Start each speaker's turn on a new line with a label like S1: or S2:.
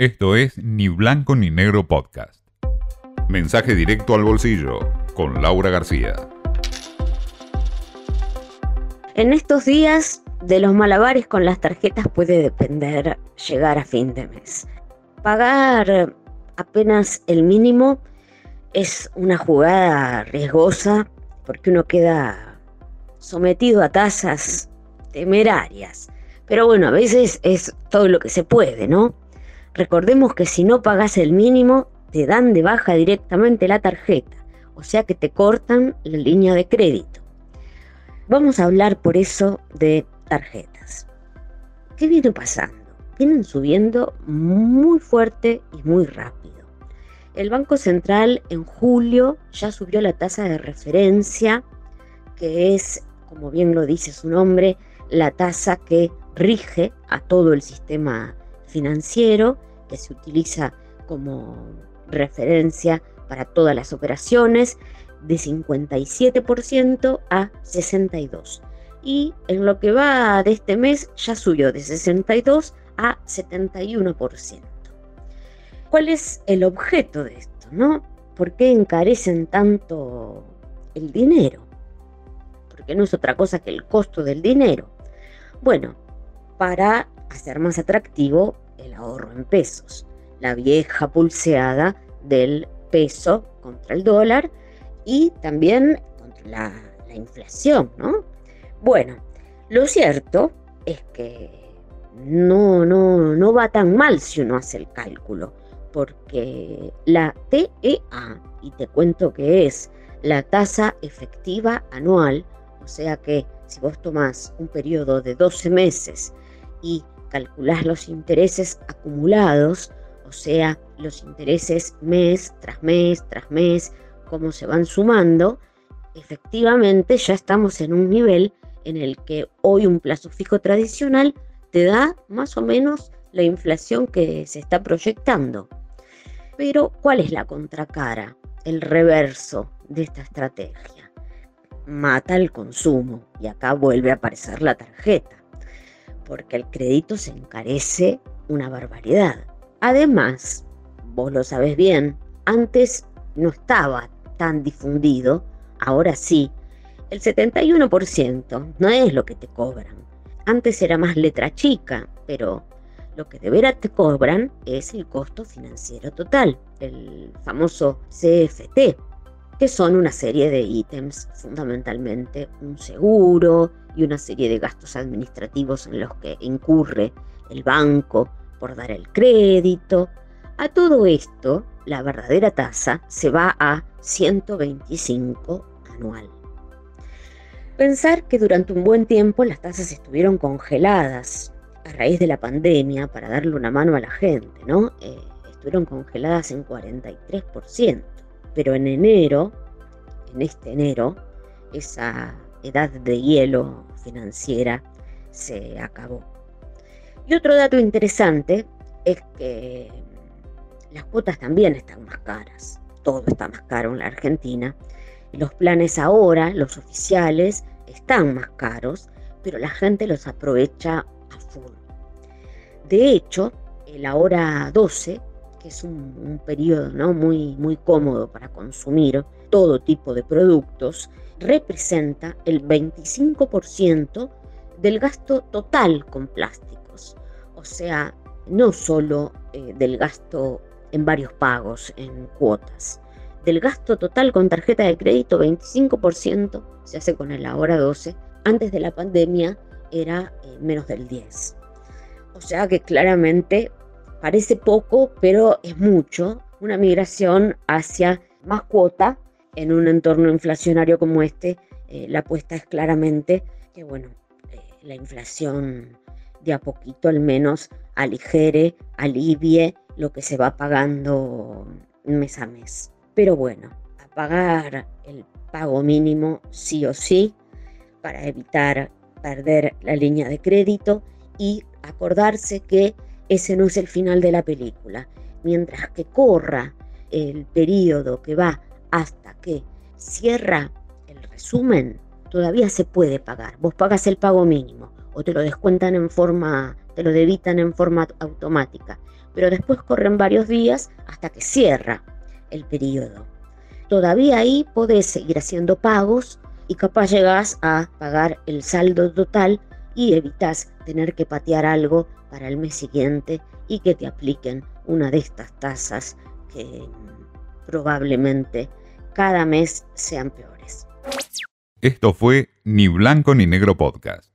S1: Esto es Ni Blanco ni Negro Podcast. Mensaje directo al bolsillo con Laura García.
S2: En estos días de los malabares con las tarjetas puede depender llegar a fin de mes. Pagar apenas el mínimo es una jugada riesgosa porque uno queda sometido a tasas temerarias. Pero bueno, a veces es todo lo que se puede, ¿no? Recordemos que si no pagas el mínimo, te dan de baja directamente la tarjeta, o sea que te cortan la línea de crédito. Vamos a hablar por eso de tarjetas. ¿Qué viene pasando? Vienen subiendo muy fuerte y muy rápido. El Banco Central en julio ya subió la tasa de referencia, que es, como bien lo dice su nombre, la tasa que rige a todo el sistema financiero que se utiliza como referencia para todas las operaciones de 57% a 62%. Y en lo que va de este mes ya subió de 62 a 71%. ¿Cuál es el objeto de esto? ¿no? ¿Por qué encarecen tanto el dinero? Porque no es otra cosa que el costo del dinero. Bueno, para hacer más atractivo el ahorro en pesos, la vieja pulseada del peso contra el dólar y también contra la, la inflación, ¿no? Bueno, lo cierto es que no, no, no va tan mal si uno hace el cálculo, porque la TEA, y te cuento que es la tasa efectiva anual, o sea que si vos tomás un periodo de 12 meses y calculás los intereses acumulados, o sea, los intereses mes tras mes tras mes, cómo se van sumando, efectivamente ya estamos en un nivel en el que hoy un plazo fijo tradicional te da más o menos la inflación que se está proyectando. Pero, ¿cuál es la contracara, el reverso de esta estrategia? Mata el consumo y acá vuelve a aparecer la tarjeta porque el crédito se encarece una barbaridad. Además, vos lo sabes bien, antes no estaba tan difundido, ahora sí. El 71% no es lo que te cobran. Antes era más letra chica, pero lo que de veras te cobran es el costo financiero total, el famoso CFT, que son una serie de ítems, fundamentalmente un seguro y una serie de gastos administrativos en los que incurre el banco por dar el crédito. A todo esto, la verdadera tasa se va a 125 anual. Pensar que durante un buen tiempo las tasas estuvieron congeladas a raíz de la pandemia para darle una mano a la gente, ¿no? Eh, estuvieron congeladas en 43% pero en enero, en este enero, esa edad de hielo financiera se acabó. Y otro dato interesante es que las cuotas también están más caras, todo está más caro en la Argentina. Los planes ahora, los oficiales, están más caros, pero la gente los aprovecha a full. De hecho, el ahora 12 que es un, periodo ¿no? muy, muy cómodo para consumir todo tipo de productos, representa el 25% del gasto total con plásticos. O sea, no solo eh, del gasto en varios pagos, en cuotas. Del gasto total con tarjeta de crédito, 25% se hace con el ahora 12. Antes de la pandemia era eh, menos del 10. O sea que claramente Parece poco, pero es mucho. Una migración hacia más cuota en un entorno inflacionario como este. Eh, la apuesta es claramente que, bueno, eh, la inflación de a poquito al menos aligere, alivie lo que se va pagando mes a mes. Pero bueno, a pagar el pago mínimo sí o sí para evitar perder la línea de crédito y acordarse que ese no es el final de la película. Mientras que corra el periodo que va hasta que cierra el resumen, todavía se puede pagar. Vos pagas el pago mínimo o te lo descuentan en forma, te lo debitan en forma automática. pero después corren varios días hasta que cierra el periodo. Todavía ahí podés seguir haciendo pagos y capaz llegás a pagar el saldo total y evitas tener que patear algo para el mes siguiente y que te apliquen una de estas tasas que probablemente cada mes sean peores.
S1: Esto fue Ni Blanco ni Negro Podcast.